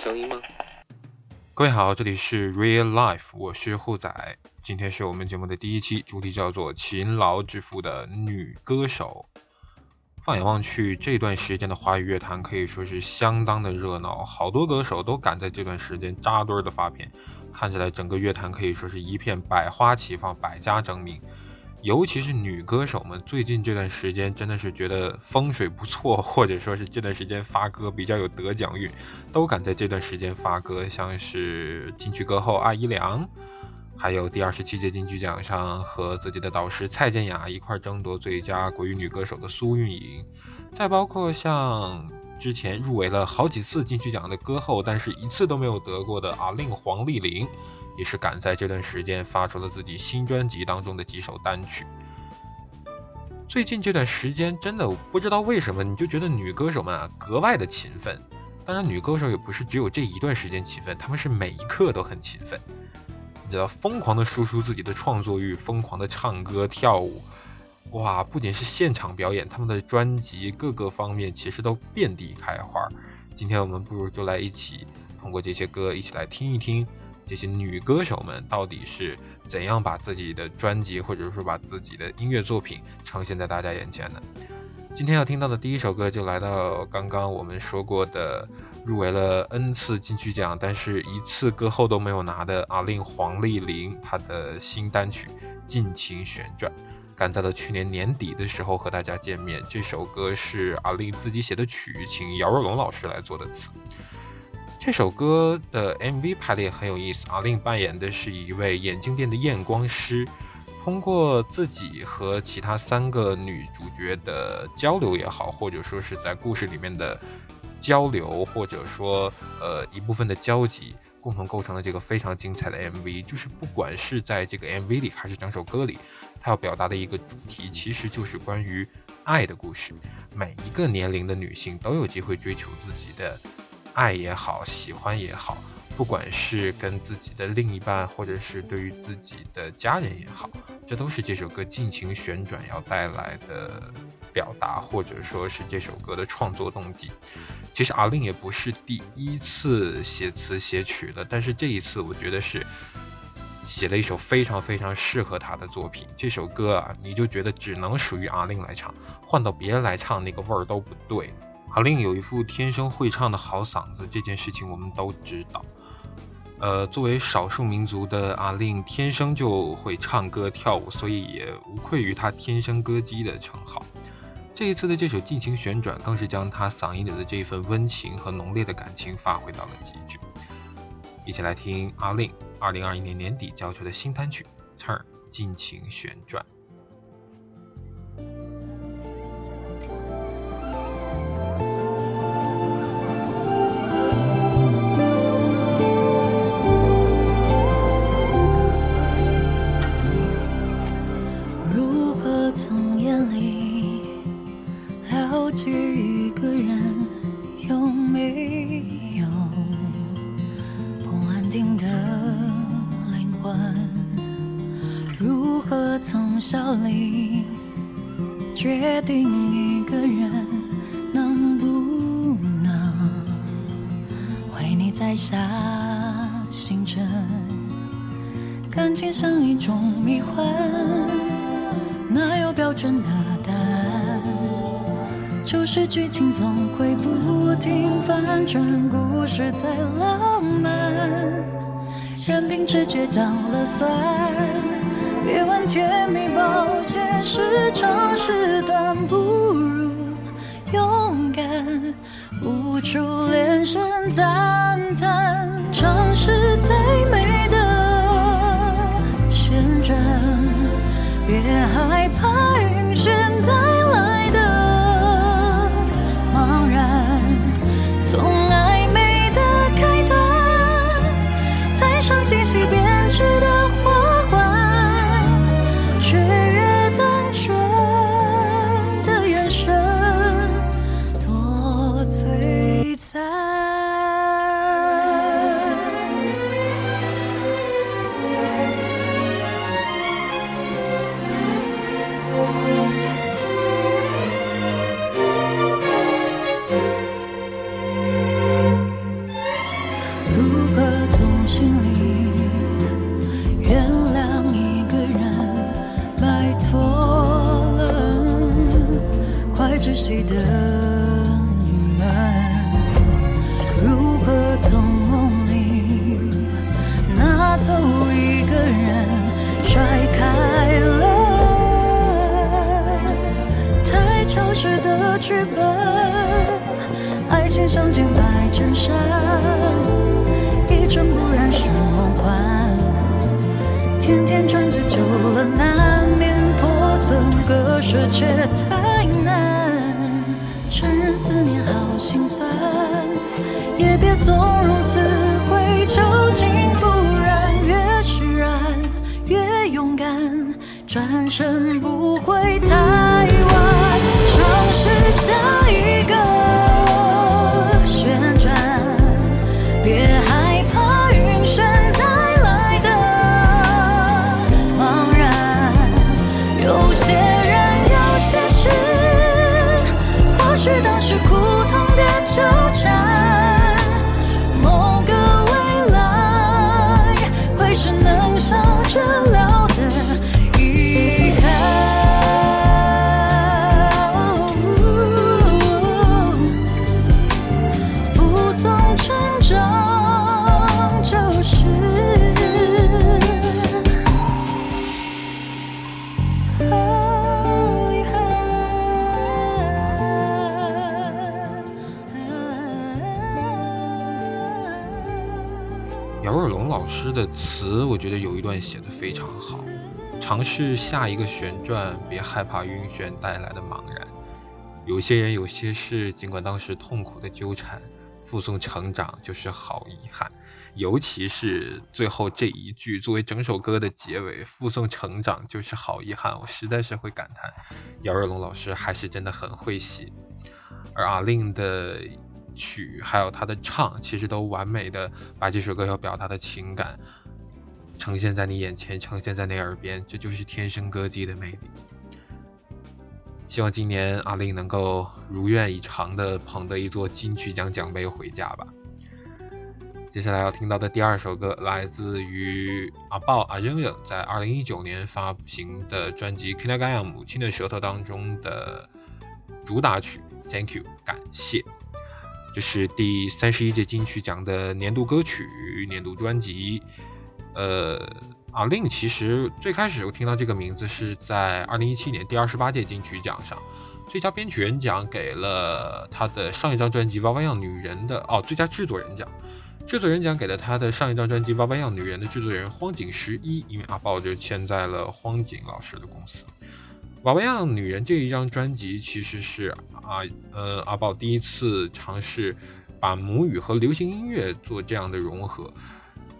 声音吗？各位好，这里是 Real Life，我是护仔。今天是我们节目的第一期，主题叫做“勤劳致富的女歌手”。放眼望去，这段时间的华语乐坛可以说是相当的热闹，好多歌手都赶在这段时间扎堆的发片，看起来整个乐坛可以说是一片百花齐放，百家争鸣。尤其是女歌手们，最近这段时间真的是觉得风水不错，或者说是这段时间发歌比较有得奖运，都赶在这段时间发歌，像是金曲歌后阿姨良。还有第二十七届金曲奖上和自己的导师蔡健雅一块争夺最佳国语女歌手的苏运莹，再包括像之前入围了好几次金曲奖的歌后，但是一次都没有得过的阿令黄丽玲，也是赶在这段时间发出了自己新专辑当中的几首单曲。最近这段时间真的不知道为什么，你就觉得女歌手们啊格外的勤奋。当然，女歌手也不是只有这一段时间勤奋，她们是每一刻都很勤奋。你知道疯狂的输出自己的创作欲，疯狂的唱歌跳舞，哇！不仅是现场表演，他们的专辑各个方面其实都遍地开花。今天我们不如就来一起通过这些歌，一起来听一听这些女歌手们到底是怎样把自己的专辑或者说把自己的音乐作品呈现在大家眼前的。今天要听到的第一首歌就来到刚刚我们说过的。入围了 N 次金曲奖，但是一次歌后都没有拿的阿令黄丽玲，她的新单曲《尽情旋转》，赶在了去年年底的时候和大家见面。这首歌是阿令自己写的曲，请姚若龙老师来做的词。这首歌的 MV 拍的也很有意思，阿令扮演的是一位眼镜店的验光师，通过自己和其他三个女主角的交流也好，或者说是在故事里面的。交流或者说呃一部分的交集，共同构成了这个非常精彩的 MV。就是不管是在这个 MV 里，还是整首歌里，它要表达的一个主题，其实就是关于爱的故事。每一个年龄的女性都有机会追求自己的爱也好，喜欢也好，不管是跟自己的另一半，或者是对于自己的家人也好，这都是这首歌尽情旋转要带来的表达，或者说是这首歌的创作动机。其实阿令也不是第一次写词写曲了，但是这一次我觉得是写了一首非常非常适合他的作品。这首歌啊，你就觉得只能属于阿令来唱，换到别人来唱那个味儿都不对。阿令有一副天生会唱的好嗓子，这件事情我们都知道。呃，作为少数民族的阿令，天生就会唱歌跳舞，所以也无愧于他天生歌姬的称号。这一次的这首《尽情旋转》，更是将他嗓音里的这一份温情和浓烈的感情发挥到了极致。一起来听阿令二零二一年年底交出的新单曲《Turn 尽情旋转》。笑里决定一个人能不能为你摘下星辰？感情像一种迷幻，哪有标准的答案？就是剧情总会不停反转，故事再浪漫，任凭直觉讲了算。别问甜蜜保鲜是常识，但不如勇敢。无处连声赞叹，尝试最爱情像件白衬衫，一尘不染是梦幻，天天穿着久了难免破损，割舍却太难。承认思念好心酸，也别纵容死灰诗的词，我觉得有一段写得非常好。尝试下一个旋转，别害怕晕眩带来的茫然。有些人，有些事，尽管当时痛苦的纠缠，附送成长就是好遗憾。尤其是最后这一句作为整首歌的结尾，附送成长就是好遗憾，我实在是会感叹，姚若龙老师还是真的很会写。而阿令的曲还有他的唱，其实都完美的把这首歌要表达的情感呈现在你眼前，呈现在你耳边，这就是天生歌姬的魅力。希望今年阿令能够如愿以偿的捧得一座金曲奖奖杯回家吧。接下来要听到的第二首歌，来自于阿豹阿扔扔在二零一九年发行的专辑《k i n a g a y a 母亲的舌头》当中的主打曲《Thank You》，感谢。这是第三十一届金曲奖的年度歌曲、年度专辑。呃，阿令其实最开始我听到这个名字是在二零一七年第二十八届金曲奖上，最佳编曲人奖给了他的上一张专辑《娃娃样女人》的哦，最佳制作人奖。制作人奖给了他的上一张专辑《娃娃样女人》的制作人荒井十一，因为阿豹就签在了荒井老师的公司。《娃娃样女人》这一张专辑其实是啊呃阿宝第一次尝试把母语和流行音乐做这样的融合，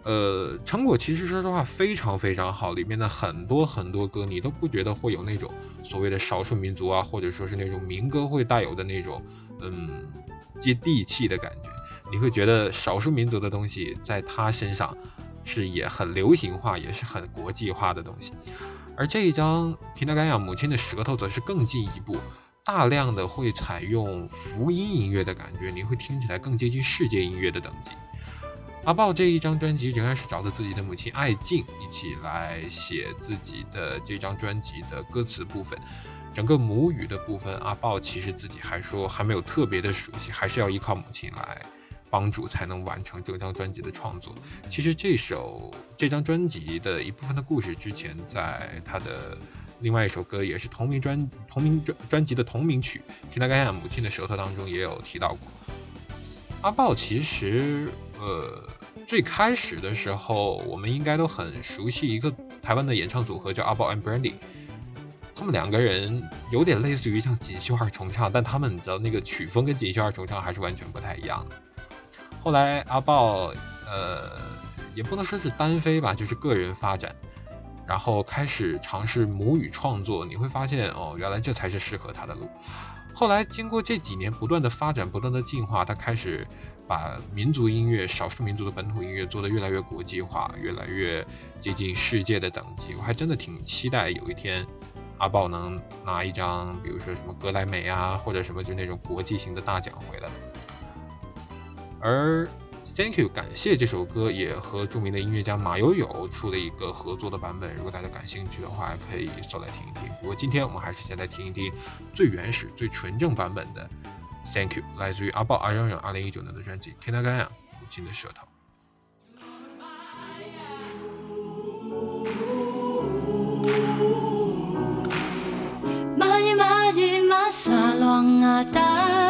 呃，成果其实说实话非常非常好，里面的很多很多歌你都不觉得会有那种所谓的少数民族啊，或者说是那种民歌会带有的那种嗯接地气的感觉。你会觉得少数民族的东西在他身上是也很流行化，也是很国际化的东西。而这一张《提纳甘亚母亲的舌头》则是更进一步，大量的会采用福音音乐的感觉，你会听起来更接近世界音乐的等级。阿豹这一张专辑仍然是找着自己的母亲爱静一起来写自己的这张专辑的歌词部分，整个母语的部分，阿豹其实自己还说还没有特别的熟悉，还是要依靠母亲来。帮助才能完成这张专辑的创作。其实这首这张专辑的一部分的故事，之前在他的另外一首歌，也是同名专同名专专辑的同名曲《听他干亚母亲的舌头》当中也有提到过。阿豹其实呃最开始的时候，我们应该都很熟悉一个台湾的演唱组合叫阿豹 and Brandy。他们两个人有点类似于像锦绣二重唱，但他们的那个曲风跟锦绣二重唱还是完全不太一样的。后来阿豹，呃，也不能说是单飞吧，就是个人发展，然后开始尝试母语创作。你会发现，哦，原来这才是适合他的路。后来经过这几年不断的发展、不断的进化，他开始把民族音乐、少数民族的本土音乐做得越来越国际化，越来越接近世界的等级。我还真的挺期待有一天阿豹能拿一张，比如说什么格莱美啊，或者什么就那种国际型的大奖回来。而 Thank you，感谢这首歌也和着名的音乐家马友友出了一个合作的版本。如果大家感兴趣的话，可以搜来听一听。不过今天我们还是先来听一听最原始、最纯正版本的 Thank you，来自于阿豹阿嚷嚷二零一九年的专辑《天大干呀，母亲的舌头》。 마지 마지 마살왕하다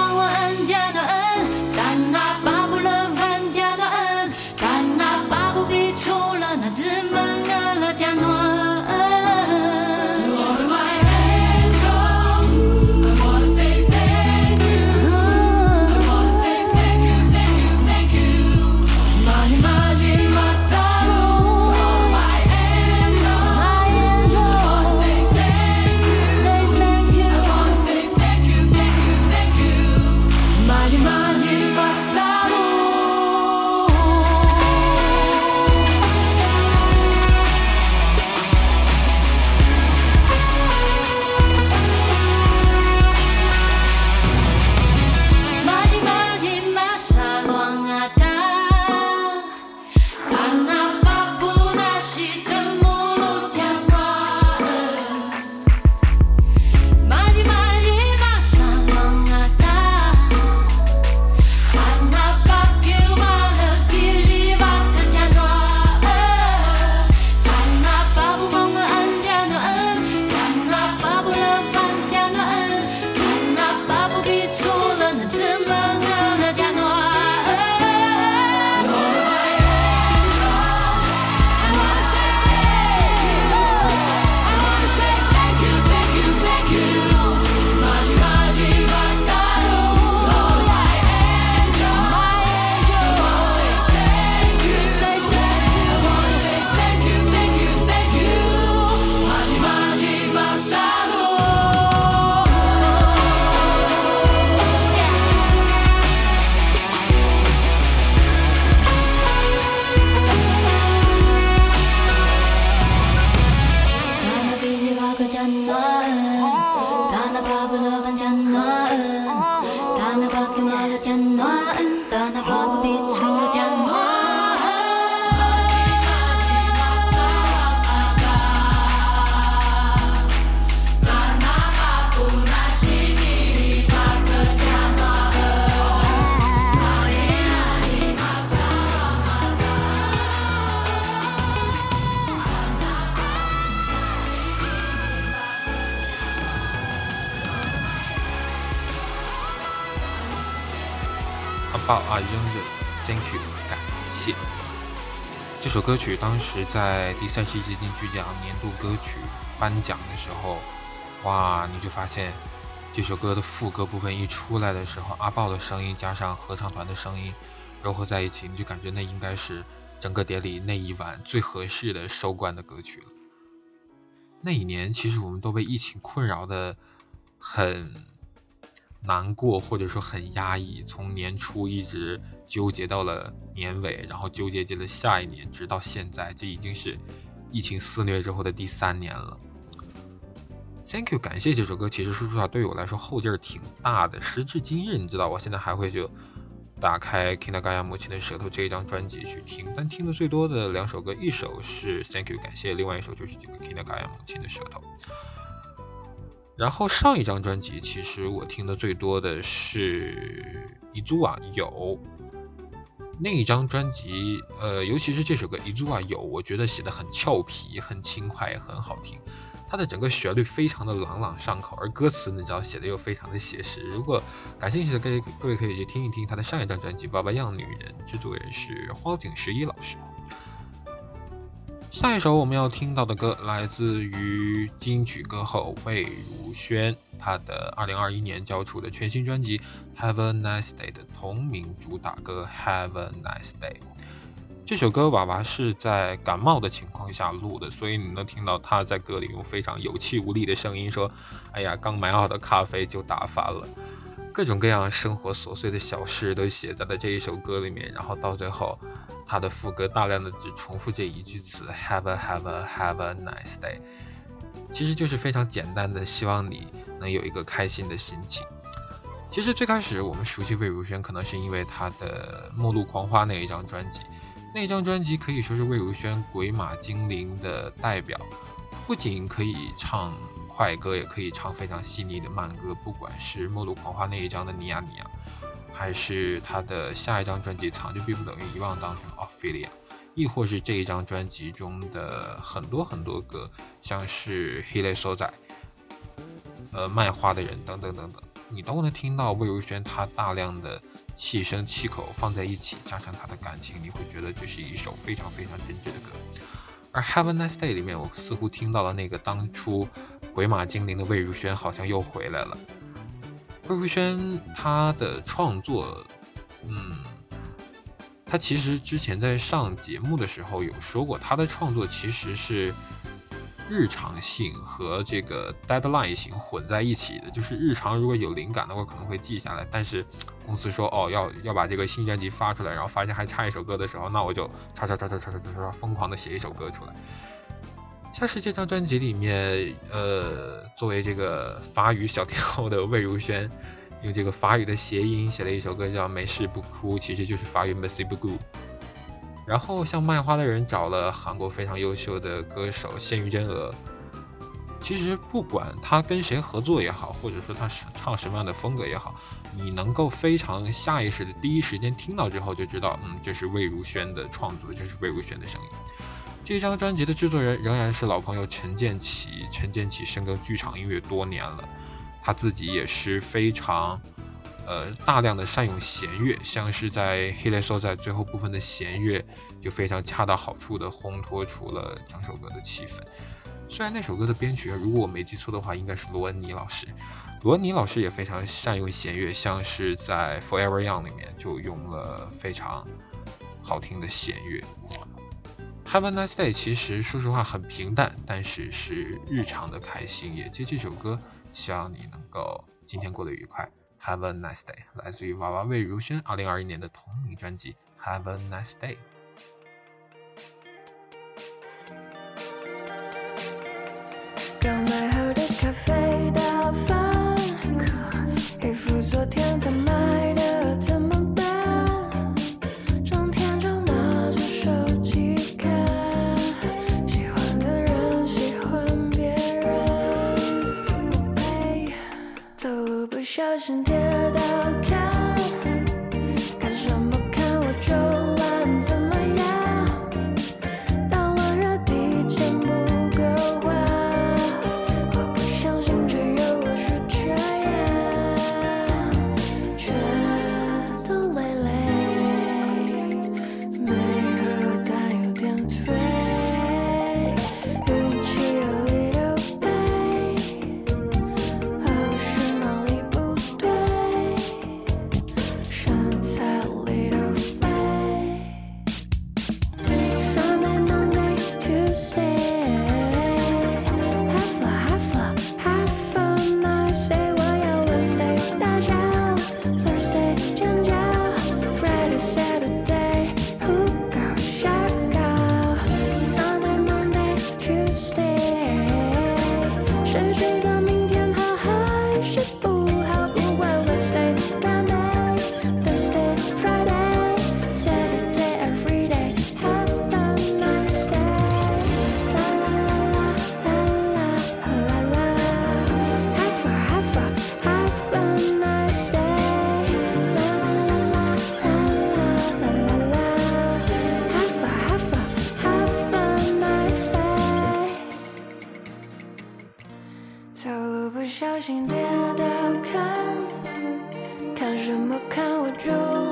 这首歌曲当时在第三十一届金曲奖年度歌曲颁奖的时候，哇，你就发现这首歌的副歌部分一出来的时候，阿豹的声音加上合唱团的声音糅合在一起，你就感觉那应该是整个典礼那一晚最合适的收官的歌曲了。那一年，其实我们都被疫情困扰的很难过，或者说很压抑，从年初一直纠结到了年尾，然后纠结进了下一年，直到现在，这已经是疫情肆虐之后的第三年了。Thank you，感谢这首歌，其实说实话对我来说后劲儿挺大的。时至今日，你知道，我现在还会就打开 Kinagaya 母亲的舌头这一张专辑去听，但听的最多的两首歌，一首是 Thank you，感谢，另外一首就是这个 Kinagaya 母亲的舌头。然后上一张专辑，其实我听的最多的是一租啊有那一张专辑，呃，尤其是这首歌一租啊有，我觉得写的很俏皮、很轻快，也很好听。它的整个旋律非常的朗朗上口，而歌词你知道写的又非常的写实。如果感兴趣的各位各位可以去听一听他的上一张专辑《爸爸样女人》，制作人是荒井十一老师。下一首我们要听到的歌来自于金曲歌后魏如萱，她的2021年交出的全新专辑《Have a Nice Day》的同名主打歌《Have a Nice Day》。这首歌娃娃是在感冒的情况下录的，所以你能听到他在歌里用非常有气无力的声音说：“哎呀，刚买好的咖啡就打翻了。”各种各样生活琐碎的小事都写在了这一首歌里面。然后到最后，他的副歌大量的只重复这一句词：“Have a have a have a nice day。”其实就是非常简单的，希望你能有一个开心的心情。其实最开始我们熟悉魏如萱，可能是因为她的《末路狂花》那一张专辑。那张专辑可以说是魏如萱鬼马精灵的代表，不仅可以唱快歌，也可以唱非常细腻的慢歌。不管是《末路狂花》那一张的《尼亚尼亚》，还是他的下一张专辑《藏着并不等于遗忘》当中《Ophelia》，亦或是这一张专辑中的很多很多歌，像是《黑雷所仔》、呃卖花的人等等等等，你都能听到魏如萱她大量的。气声气口放在一起，加上她的感情，你会觉得这是一首非常非常真挚的歌。而《Have a Nice Day》里面，我似乎听到了那个当初鬼马精灵的魏如萱，好像又回来了。魏福轩他的创作，嗯，他其实之前在上节目的时候有说过，他的创作其实是日常性和这个 deadline 型混在一起的，就是日常如果有灵感的话可能会记下来，但是公司说，哦，要要把这个新专辑发出来，然后发现还差一首歌的时候，那我就唰唰叉叉叉叉叉，疯狂的写一首歌出来。像是这张专辑里面，呃，作为这个法语小天后的魏如萱，用这个法语的谐音写了一首歌叫《没事不哭》，其实就是法语，Mercy beaucoup。然后像卖花的人找了韩国非常优秀的歌手谢玉真娥。其实不管他跟谁合作也好，或者说他是唱什么样的风格也好，你能够非常下意识的第一时间听到之后就知道，嗯，这是魏如萱的创作，这是魏如萱的声音。这张专辑的制作人仍然是老朋友陈建奇，陈建奇深耕剧场音乐多年了，他自己也是非常。呃，大量的善用弦乐，像是在《黑雷说》在最后部分的弦乐，就非常恰到好处的烘托出了整首歌的气氛。虽然那首歌的编曲，如果我没记错的话，应该是罗恩尼老师。罗恩尼老师也非常善用弦乐，像是在《Forever Young》里面就用了非常好听的弦乐。Have a nice day，其实说实话很平淡，但是是日常的开心。也借这首歌，希望你能够今天过得愉快。Have a nice day，来自于娃娃魏如萱二零二一年的同名专辑《Have a nice day》。刚买好的咖啡打翻，passion. 别的看看什么看我就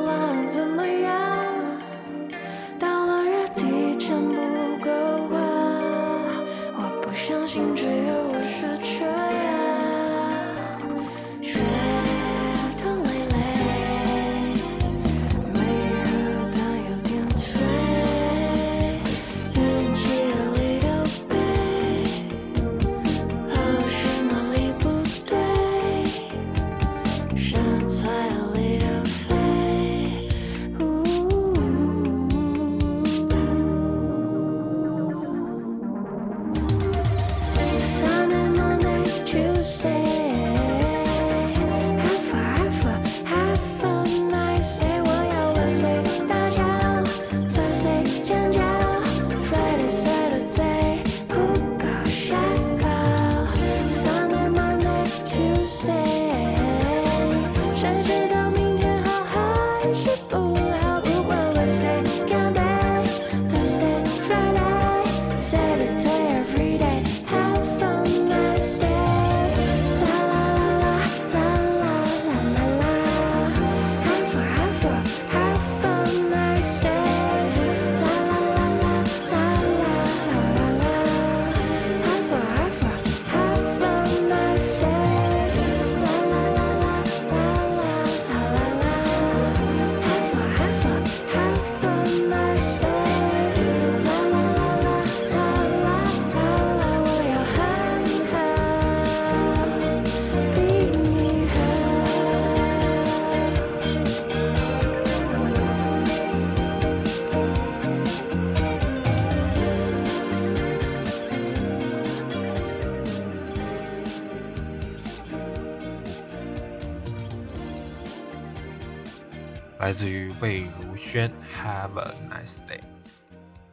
来自于魏如萱，Have a nice day。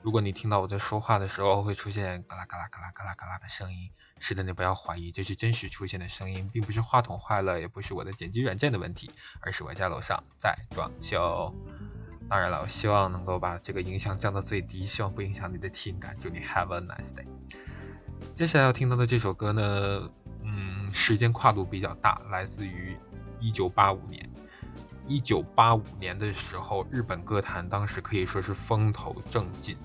如果你听到我在说话的时候会出现嘎啦嘎啦嘎啦嘎啦嘎啦的声音，是的，你不要怀疑，这是真实出现的声音，并不是话筒坏了，也不是我的剪辑软件的问题，而是我家楼上在装修。当然了，我希望能够把这个影响降到最低，希望不影响你的听感。祝你 Have a nice day。接下来要听到的这首歌呢，嗯，时间跨度比较大，来自于一九八五年。一九八五年的时候，日本歌坛当时可以说是风头正劲。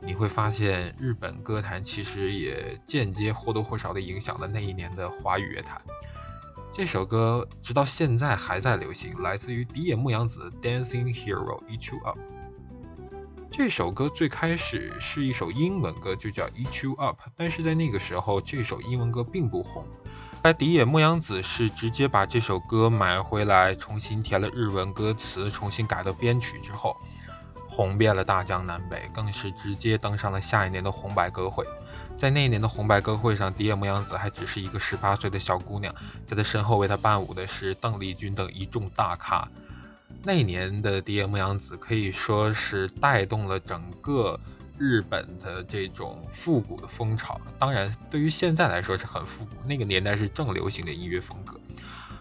你会发现，日本歌坛其实也间接或多或少的影响了那一年的华语乐坛。这首歌直到现在还在流行，来自于迪野牧洋子《Dancing Hero》，Eat You Up。这首歌最开始是一首英文歌，就叫《Eat You Up》，但是在那个时候，这首英文歌并不红。在迪野牧羊子是直接把这首歌买回来，重新填了日文歌词，重新改了编曲之后。红遍了大江南北，更是直接登上了下一年的红白歌会。在那一年的红白歌会上，迪野牧羊子还只是一个十八岁的小姑娘，在她身后为她伴舞的是邓丽君等一众大咖。那一年的迪野牧羊子可以说是带动了整个日本的这种复古的风潮。当然，对于现在来说是很复古，那个年代是正流行的音乐风格。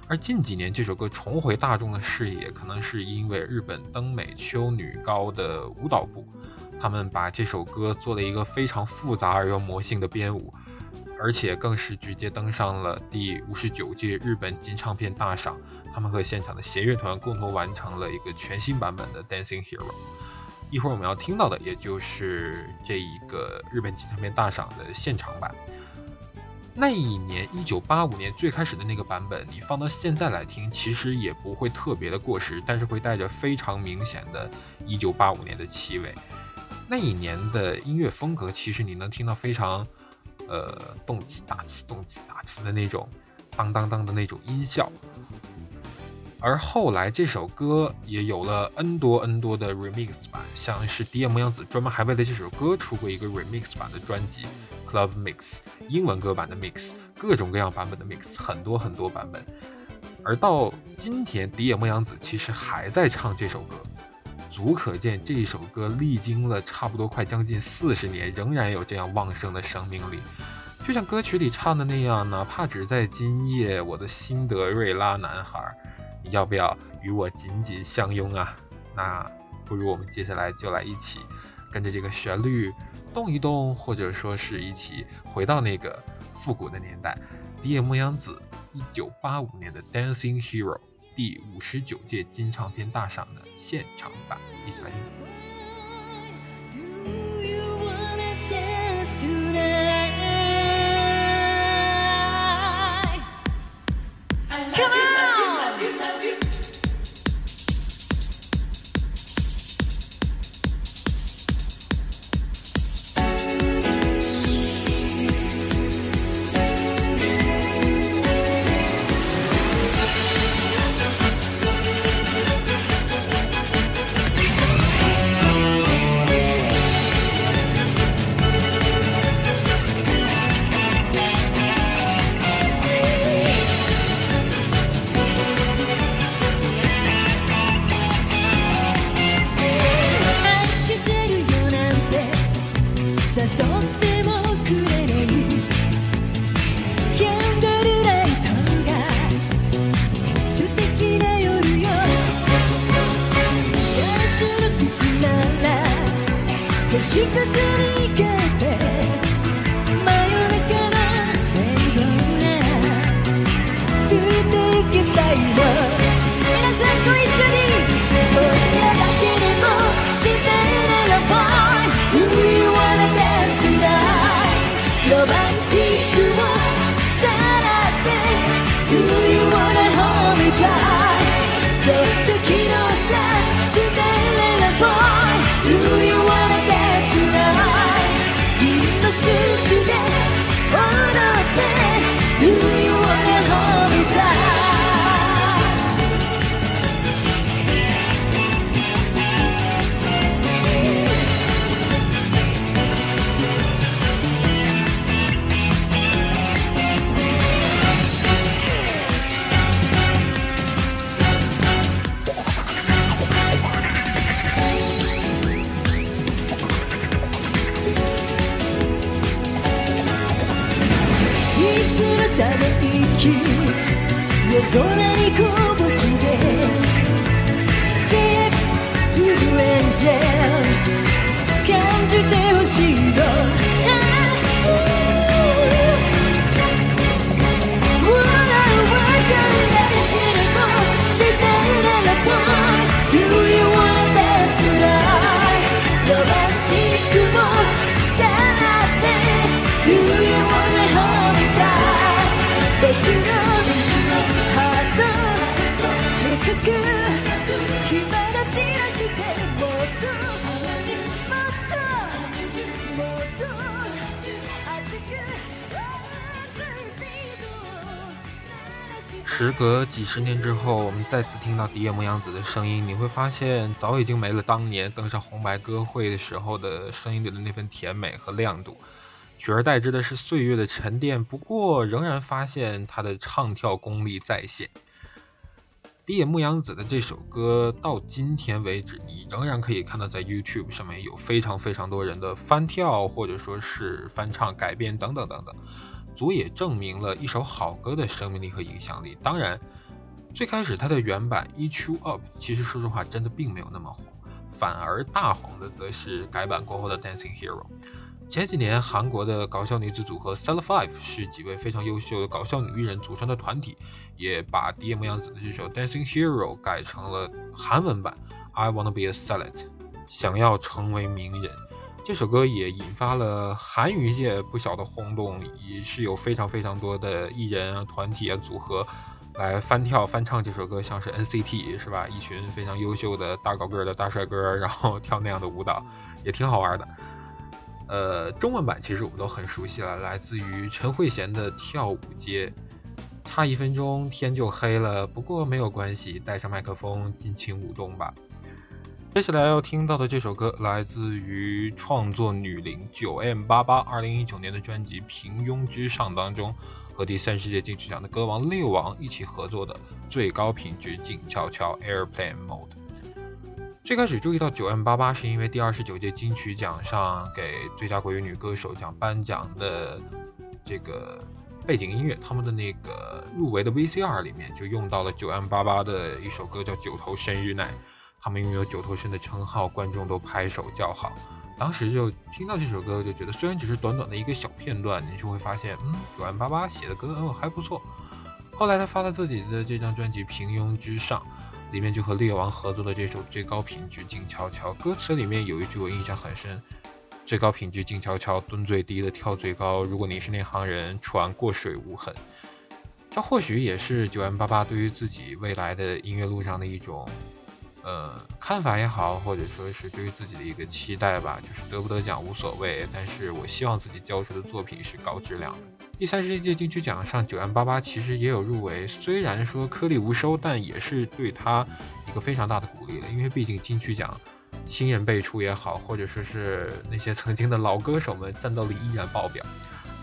而近几年这首歌重回大众的视野，可能是因为日本登美秋女高的舞蹈部，他们把这首歌做了一个非常复杂而又魔性的编舞，而且更是直接登上了第五十九届日本金唱片大赏。他们和现场的弦乐团共同完成了一个全新版本的《Dancing Hero》。一会儿我们要听到的，也就是这一个日本吉他片大赏的现场版。那一年，一九八五年最开始的那个版本，你放到现在来听，其实也不会特别的过时，但是会带着非常明显的一九八五年的气味。那一年的音乐风格，其实你能听到非常，呃，动次打次、动次打次的那种，当当当的那种音效。而后来这首歌也有了 N 多 N 多的 remix 版，像是 D M 杨子专门还为了这首歌出过一个 remix 版的专辑。Club Mix，英文歌版的 Mix，各种各样版本的 Mix，很多很多版本。而到今天，迪野牧洋子其实还在唱这首歌，足可见这首歌历经了差不多快将近四十年，仍然有这样旺盛的生命力。就像歌曲里唱的那样，哪怕只在今夜，我的辛德瑞拉男孩，你要不要与我紧紧相拥啊？那不如我们接下来就来一起跟着这个旋律。动一动，或者说是一起回到那个复古的年代。荻野牧羊子一九八五年的《Dancing Hero》第五十九届金唱片大赏的现场版，一起来听。再次听到迪野牧阳子的声音，你会发现早已经没了当年登上红白歌会的时候的声音里的那份甜美和亮度，取而代之的是岁月的沉淀。不过，仍然发现他的唱跳功力在线。迪野牧阳子的这首歌到今天为止，你仍然可以看到在 YouTube 上面有非常非常多人的翻跳，或者说是翻唱、改编等等等等。足也证明了一首好歌的生命力和影响力。当然，最开始它的原版《Eat You Up》其实说实话真的并没有那么火，反而大红的则是改版过后的《Dancing Hero》。前几年，韩国的搞笑女子组合 Cell Five 是几位非常优秀的搞笑女艺人组成的团体，也把荻野牧阳子的这首《Dancing Hero》改成了韩文版《I Wanna Be a Celeb》，想要成为名人。这首歌也引发了韩语界不小的轰动，也是有非常非常多的艺人啊、团体啊、组合来翻跳翻唱这首歌，像是 NCT 是吧？一群非常优秀的大高个的大帅哥，然后跳那样的舞蹈，也挺好玩的。呃，中文版其实我们都很熟悉了，来自于陈慧娴的《跳舞街》，差一分钟天就黑了，不过没有关系，带上麦克风尽情舞动吧。接下来要听到的这首歌来自于创作女伶九 M 八八二零一九年的专辑《平庸之上》当中，和第三十届金曲奖的歌王六王一起合作的最高品质静悄悄 Airplane Mode。最开始注意到九 M 八八是因为第二十九届金曲奖上给最佳国语女歌手奖颁奖的这个背景音乐，他们的那个入围的 VCR 里面就用到了九 M 八八的一首歌叫《九头生日奶》。他们拥有九头身的称号，观众都拍手叫好。当时就听到这首歌，就觉得虽然只是短短的一个小片段，你就会发现，嗯，九万八八写的歌哦还不错。后来他发了自己的这张专辑《平庸之上》，里面就和猎王合作的这首《最高品质静悄悄》，歌词里面有一句我印象很深：最高品质静悄悄，蹲最低的跳最高。如果你是那行人，船过水无痕。这或许也是九万八八对于自己未来的音乐路上的一种。呃，看法也好，或者说是对于自己的一个期待吧，就是得不得奖无所谓，但是我希望自己交出的作品是高质量的。第三十一届金曲奖上，九万八八其实也有入围，虽然说颗粒无收，但也是对他一个非常大的鼓励了，因为毕竟金曲奖新人辈出也好，或者说是那些曾经的老歌手们战斗力依然爆表。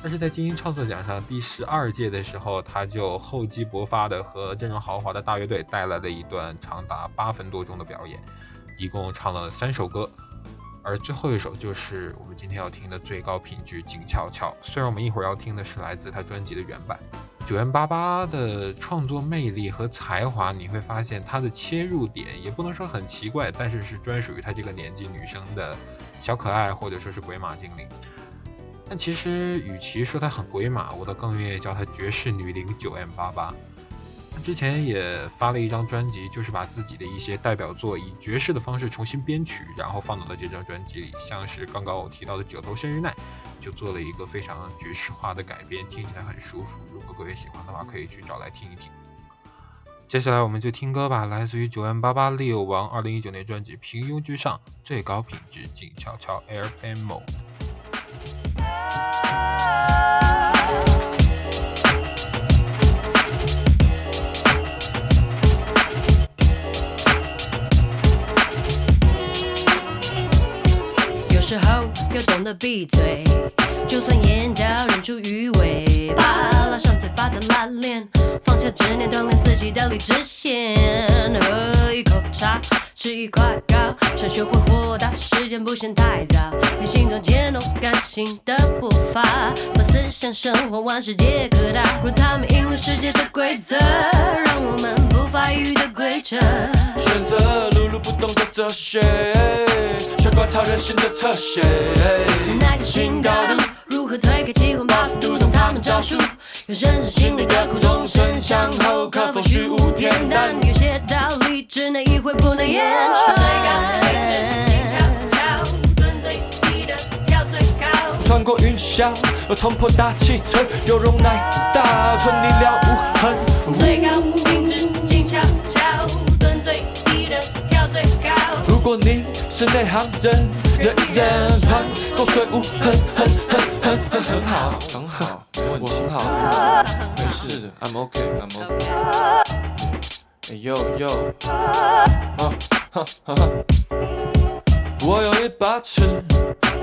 但是在金鹰创作奖上第十二届的时候，他就厚积薄发的和阵容豪华的大乐队带来了一段长达八分多钟的表演，一共唱了三首歌，而最后一首就是我们今天要听的最高品质静悄悄。虽然我们一会儿要听的是来自他专辑的原版，九元八八的创作魅力和才华，你会发现他的切入点也不能说很奇怪，但是是专属于他这个年纪女生的小可爱，或者说是鬼马精灵。但其实，与其说她很鬼马，我倒更愿意叫她绝世女伶九 M 八八。之前也发了一张专辑，就是把自己的一些代表作以爵士的方式重新编曲，然后放到了这张专辑里。像是刚刚我提到的《九头生日奈》，就做了一个非常爵士化的改编，听起来很舒服。如果各位喜欢的话，可以去找来听一听。接下来我们就听歌吧，来自于九 M 八八 Leo 王二零一九年专辑《平庸之上》，最高品质静悄悄 Airplane Mode。有时候要懂得闭嘴，就算眼角忍住鱼尾巴，拉上嘴巴的拉链，放下执念，锻炼自己的理智线。喝一口茶，吃一块糕，想学会豁达，时间不嫌太早。你心中渐动感性的步伐，把思想生活万事皆可大，若他们赢了世界的规则，让我们不发育的规则。选择碌碌不动的哲学，学观察人性的侧写。那个新高度，如何推开机关，把速读懂他们招数？有认识心里的苦，众生相后，可否虚无恬淡？有些道理只能意会，不能言传。蹲最低的跳最高。穿过云霄，又冲破大气层，有容乃大，存你了无痕。最高品质如果你是内行人，人人穿过水雾，很，很很很很很好，很好，没问题，很好，没事的，I'm OK，I'm OK。哎呦呦，啊哈哈哈。我有一把尺，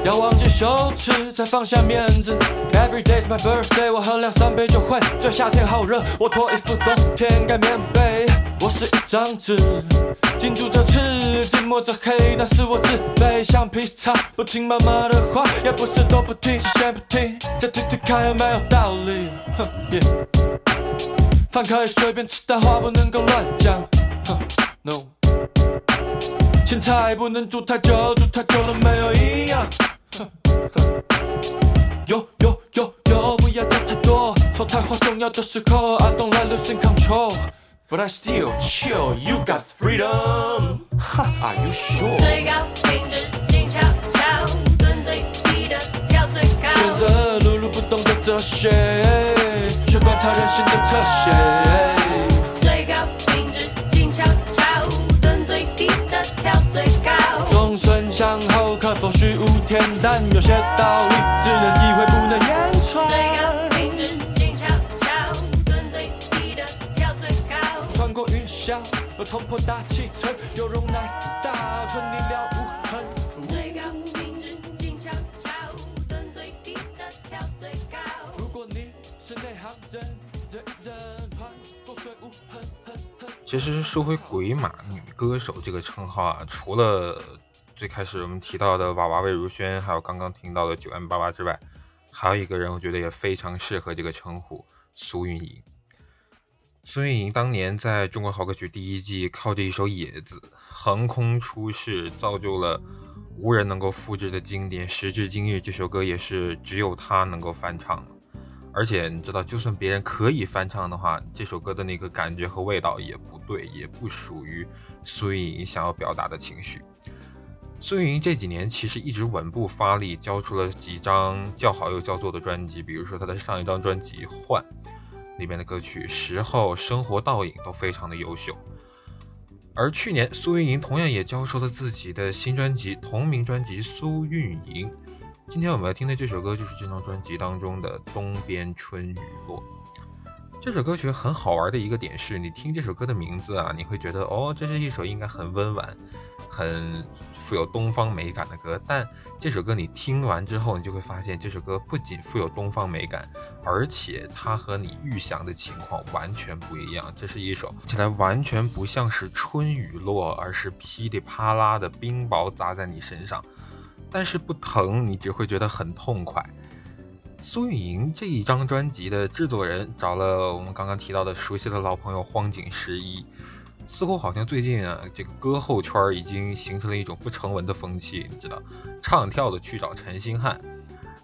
要忘记羞耻，才放下面子。Every day's my birthday，我喝两三杯就会醉。夏天好热，我脱衣服，冬天盖棉被。我是一张纸，紧住着刺，紧抹着黑，但是我自卑。橡皮擦，不听妈妈的话，也不是都不听，是先不听，再听听看有没有道理。耶，饭可以随便吃，但话不能够乱讲。no。青菜不能煮太久，煮太久了没有营养。有有有有，不要讲太多，说太话重要的时候，I don't like losing control。But I still chill, you got freedom. Are you sure? 最高品质静悄悄，蹲最低的跳最高。选择碌碌不动的哲学，学观察人性的侧写。最高品质静悄悄，蹲最低的跳最高。众生相后，可否虚无恬淡？有些道理只能意会，霄，冲破大气层，有容乃大，存你了无痕。最高品质静悄悄，蹲最低的跳最高。如果你是内行人，人人穿过水无痕，痕痕。其实说回鬼马女歌手这个称号啊，除了最开始我们提到的娃娃魏如萱，还有刚刚听到的九 M 八八之外，还有一个人我觉得也非常适合这个称呼，苏运莹。孙运莹当年在中国好歌曲第一季靠着一首《野子》横空出世，造就了无人能够复制的经典。时至今日，这首歌也是只有她能够翻唱。而且你知道，就算别人可以翻唱的话，这首歌的那个感觉和味道也不对，也不属于孙运莹想要表达的情绪。孙颖这几年其实一直稳步发力，交出了几张叫好又叫座的专辑，比如说她的上一张专辑《换》里面的歌曲《时候》《生活倒影》都非常的优秀。而去年，苏运莹同样也交出了自己的新专辑，同名专辑《苏运莹》。今天我们要听的这首歌就是这张专辑当中的《东边春雨落》。这首歌曲很好玩的一个点是，你听这首歌的名字啊，你会觉得哦，这是一首应该很温婉、很富有东方美感的歌。但这首歌你听完之后，你就会发现，这首歌不仅富有东方美感，而且它和你预想的情况完全不一样。这是一首听起来完全不像是春雨落，而是噼里啪啦的冰雹砸在你身上。但是不疼，你只会觉得很痛快。苏运莹这一张专辑的制作人找了我们刚刚提到的熟悉的老朋友荒井十一，似乎好像最近啊，这个歌后圈已经形成了一种不成文的风气，你知道，唱跳的去找陈星汉，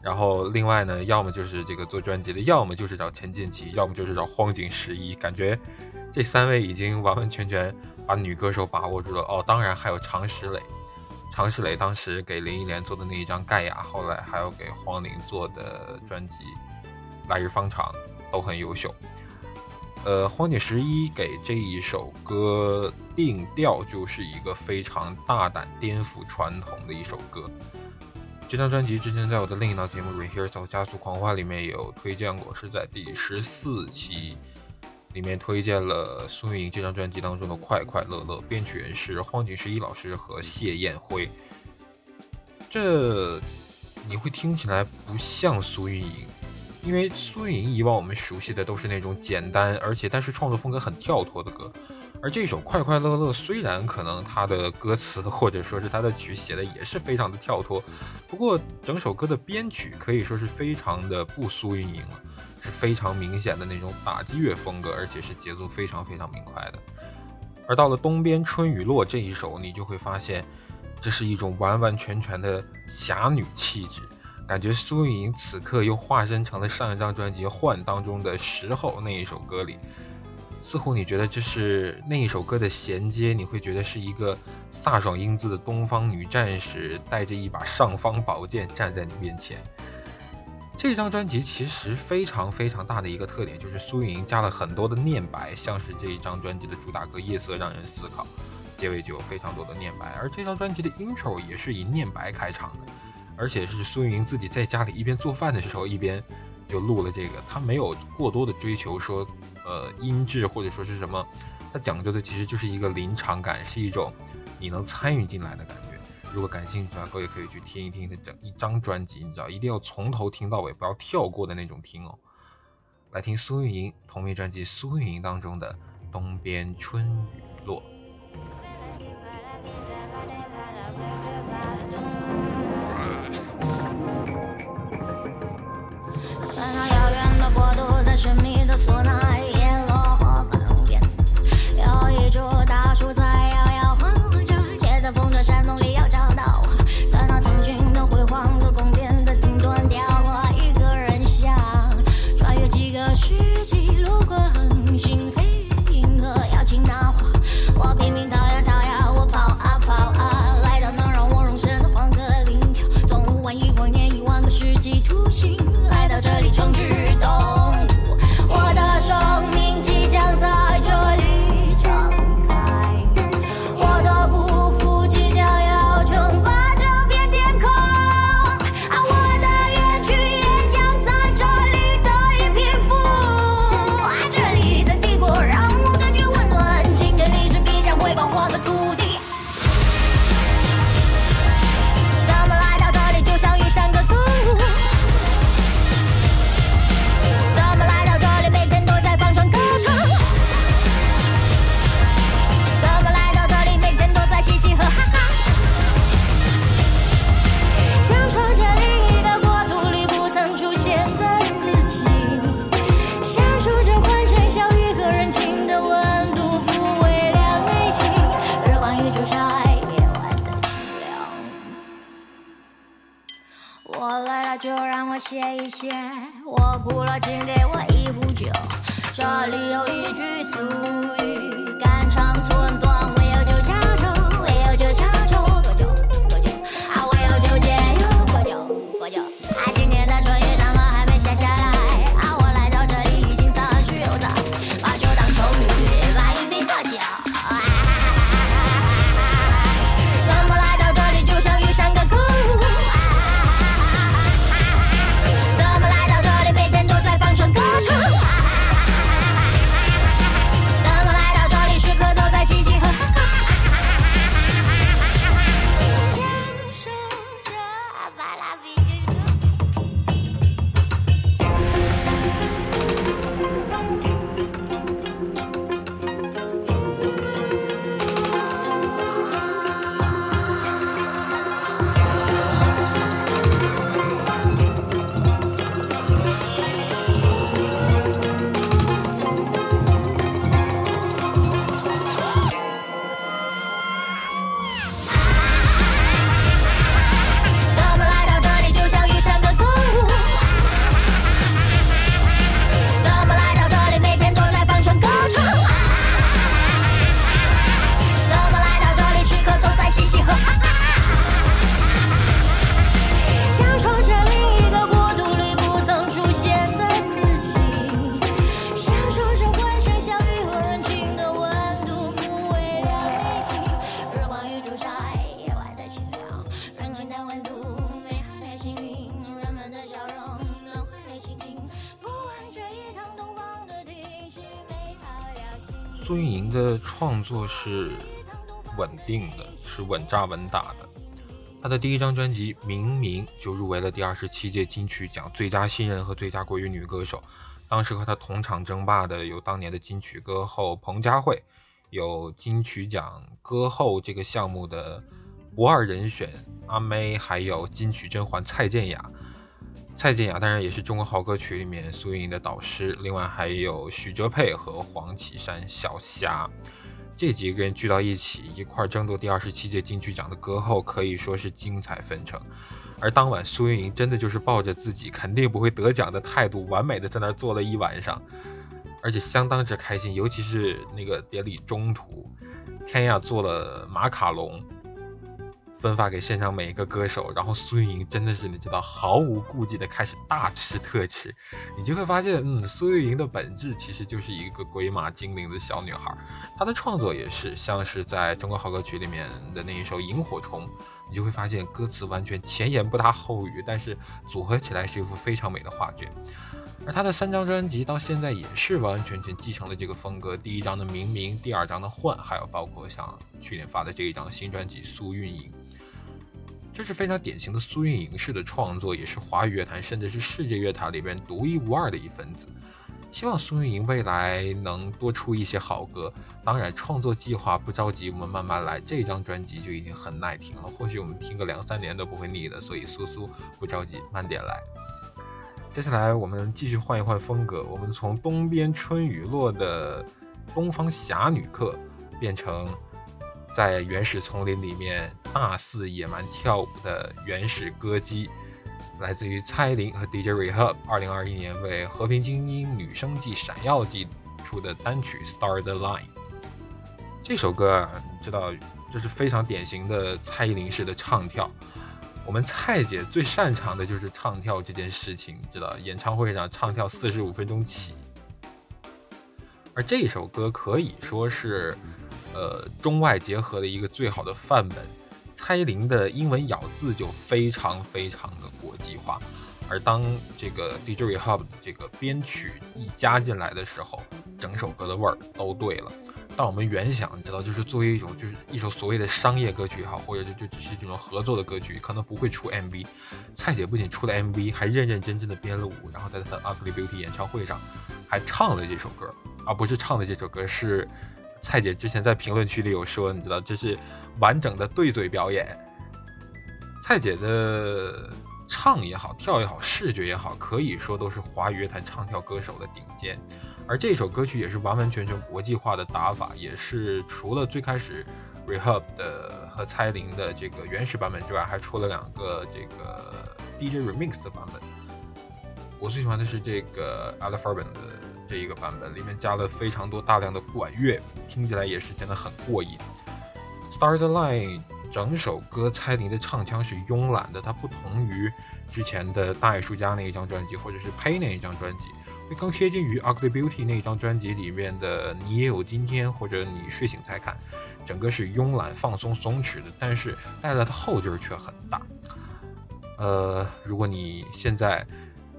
然后另外呢，要么就是这个做专辑的，要么就是找陈建奇，要么就是找荒井十一，感觉这三位已经完完全全把女歌手把握住了。哦，当然还有常石磊。常石磊当时给林忆莲做的那一张《盖亚》，后来还有给黄龄做的专辑《来日方长》，都很优秀。呃，荒井十一给这一首歌定调就是一个非常大胆、颠覆传统的一首歌。这张专辑之前在我的另一档节目《Rehearsal 加速狂欢》里面有推荐过，是在第十四期。里面推荐了苏运莹这张专辑当中的《快快乐乐》，编曲人是荒井十一老师和谢燕辉。这你会听起来不像苏运莹，因为苏运莹以往我们熟悉的都是那种简单而且但是创作风格很跳脱的歌，而这首《快快乐乐》虽然可能它的歌词或者说是它的曲写的也是非常的跳脱，不过整首歌的编曲可以说是非常的不苏运营了，是非常明显的那种打击乐风格，而且是节奏非常非常明快的。而到了东边春雨落这一首，你就会发现，这是一种完完全全的侠女气质，感觉苏运莹此刻又化身成了上一张专辑《幻》当中的时候那一首歌里，似乎你觉得这是那一首歌的衔接，你会觉得是一个飒爽英姿的东方女战士，带着一把尚方宝剑站在你面前。这张专辑其实非常非常大的一个特点，就是苏运莹加了很多的念白，像是这一张专辑的主打歌《夜色让人思考》，结尾就有非常多的念白。而这张专辑的 intro 也是以念白开场的，而且是苏运莹自己在家里一边做饭的时候一边就录了这个。她没有过多的追求说，呃，音质或者说是什么，她讲究的其实就是一个临场感，是一种你能参与进来的感觉。如果感兴趣的话，各位可以去听一听的整一张专辑，你知道，一定要从头听到尾，不要跳过的那种听哦。来听苏运莹同名专辑《苏运莹》当中的《东边春雨落》。看那遥远的国度，在神秘的索纳伊，叶落花满边，有一株大树，在摇摇晃晃，像是在风筝山洞里。我歇一歇，我哭了请给我一壶酒。这里有一句俗语，作是稳定的，是稳扎稳打的。他的第一张专辑《明明》就入围了第二十七届金曲奖最佳新人和最佳国语女歌手。当时和他同场争霸的有当年的金曲歌后彭佳慧，有金曲奖歌后这个项目的不二人选阿妹，还有金曲甄嬛蔡健雅。蔡健雅当然也是中国好歌曲里面苏运莹的导师，另外还有许哲佩和黄绮珊小霞，这几个人聚到一起，一块争夺第二十七届金曲奖的歌后，可以说是精彩纷呈。而当晚苏运莹真的就是抱着自己肯定不会得奖的态度，完美的在那儿坐了一晚上，而且相当之开心。尤其是那个典礼中途，天亚做了马卡龙。分发给现场每一个歌手，然后苏运莹真的是你知道毫无顾忌的开始大吃特吃，你就会发现，嗯，苏运莹的本质其实就是一个鬼马精灵的小女孩，她的创作也是像是在中国好歌曲里面的那一首《萤火虫》，你就会发现歌词完全前言不搭后语，但是组合起来是一幅非常美的画卷。而她的三张专辑到现在也是完完全全继承了这个风格，第一张的《明明》，第二张的《幻》，还有包括像去年发的这一张新专辑《苏运莹》。这是非常典型的苏运莹式的创作，也是华语乐坛甚至是世界乐坛里边独一无二的一分子。希望苏运莹未来能多出一些好歌。当然，创作计划不着急，我们慢慢来。这张专辑就已经很耐听了，或许我们听个两三年都不会腻的。所以苏苏不着急，慢点来。接下来我们继续换一换风格，我们从东边春雨落的东方侠女客变成。在原始丛林里面大肆野蛮跳舞的原始歌姬，来自于蔡依林和 DJ Rehab，二零二一年为《和平精英女生季闪耀季》出的单曲《Star the Line》。这首歌啊，知道，这是非常典型的蔡依林式的唱跳。我们蔡姐最擅长的就是唱跳这件事情，知道，演唱会上唱跳四十五分钟起。而这首歌可以说是。呃，中外结合的一个最好的范本，蔡依林的英文咬字就非常非常的国际化，而当这个 DJ Hub 这个编曲一加进来的时候，整首歌的味儿都对了。当我们原想，你知道，就是作为一种就是一首所谓的商业歌曲也好，或者就就只是这种合作的歌曲，可能不会出 MV。蔡姐不仅出了 MV，还认认真真的编了舞，然后在她的 Ugly Beauty 演唱会上还唱了这首歌，而不是唱的这首歌是。蔡姐之前在评论区里有说，你知道这是完整的对嘴表演。蔡姐的唱也好，跳也好，视觉也好，可以说都是华语乐坛唱跳歌手的顶尖。而这首歌曲也是完完全全国际化的打法，也是除了最开始 Rehab 的和蔡依林的这个原始版本之外，还出了两个这个 DJ Remix 的版本。我最喜欢的是这个 a l f a r b a n 的。这一个版本里面加了非常多大量的管乐，听起来也是真的很过瘾。Stars Align 整首歌蔡琳的唱腔是慵懒的，它不同于之前的大艺术家那一张专辑，或者是呸那一张专辑，会更贴近于 Ugly Beauty 那一张专辑里面的你也有今天，或者你睡醒才看，整个是慵懒放松松弛的，但是带来的后劲儿却很大。呃，如果你现在。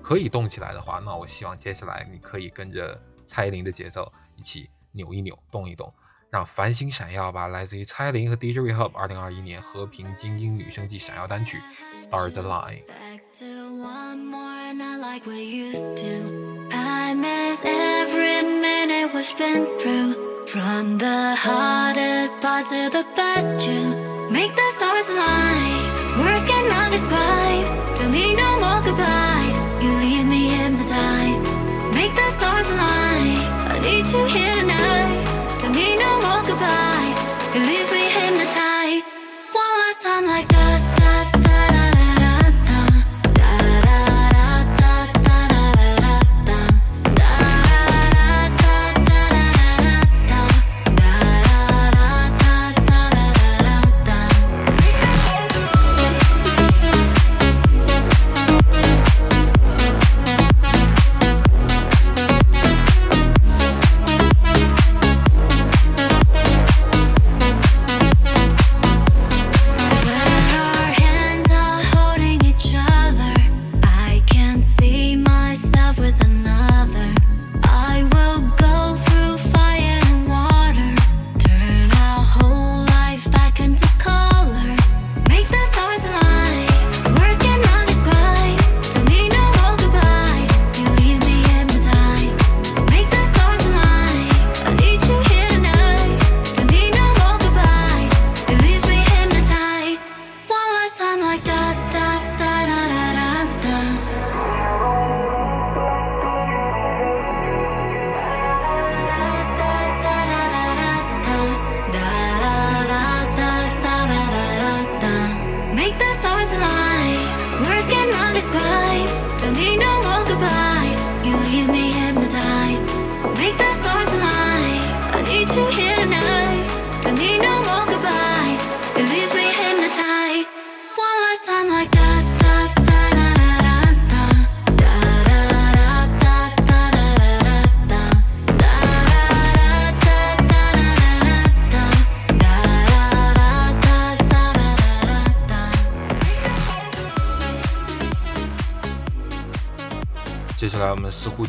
可以动起来的话，那我希望接下来你可以跟着蔡依林的节奏一起扭一扭、动一动，让繁星闪耀吧！来自于蔡依林和 DJ Rehab 二零二一年和平精英女生季闪耀单曲《Start the Line》。From the hardest part to the best, you make the stars align. Words cannot describe. To me, no more goodbyes. I need you here tonight. To me, no more goodbyes. You leave me hypnotized. One last time like that.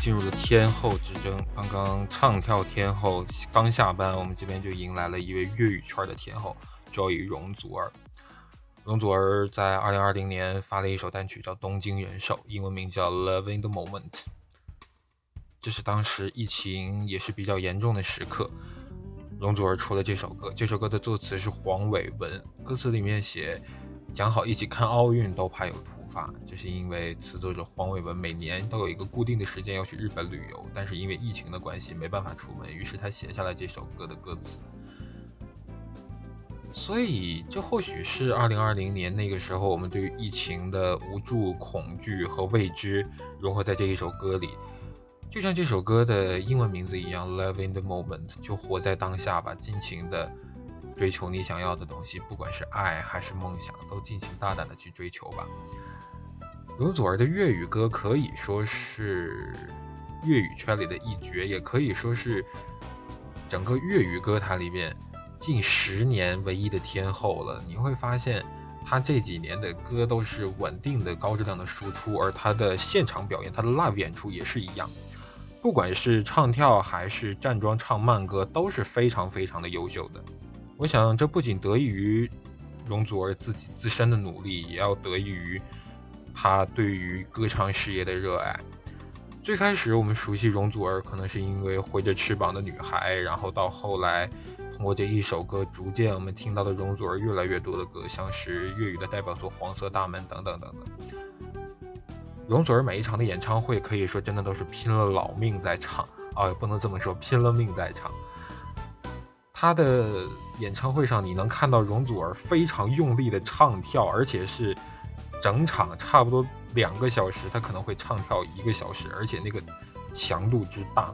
进入了天后之争。刚刚唱跳天后刚下班，我们这边就迎来了一位粤语圈的天后 Joy 容祖儿。容祖儿在2020年发了一首单曲叫《东京人寿》，英文名叫《Loving the Moment》。这是当时疫情也是比较严重的时刻，容祖儿出了这首歌。这首歌的作词是黄伟文，歌词里面写讲好一起看奥运，都怕有突发。这是因为词作者黄伟文每年都有一个固定的时间要去日本旅游，但是因为疫情的关系没办法出门，于是他写下了这首歌的歌词。所以，这或许是二零二零年那个时候，我们对于疫情的无助、恐惧和未知融合在这一首歌里。就像这首歌的英文名字一样，Love in the moment，就活在当下吧，尽情的追求你想要的东西，不管是爱还是梦想，都尽情大胆的去追求吧。容祖儿的粤语歌可以说是粤语圈里的一绝，也可以说是整个粤语歌坛里面近十年唯一的天后了。你会发现，她这几年的歌都是稳定的高质量的输出，而她的现场表演，她的 live 演出也是一样。不管是唱跳还是站桩唱慢歌，都是非常非常的优秀的。我想，这不仅得益于容祖儿自己自身的努力，也要得益于他对于歌唱事业的热爱。最开始我们熟悉容祖儿，可能是因为挥着翅膀的女孩，然后到后来，通过这一首歌，逐渐我们听到的容祖儿越来越多的歌，像是粤语的代表作《黄色大门》等等等等。容祖儿每一场的演唱会，可以说真的都是拼了老命在唱啊，也不能这么说，拼了命在唱。她的演唱会上，你能看到容祖儿非常用力的唱跳，而且是整场差不多两个小时，他可能会唱跳一个小时，而且那个强度之大。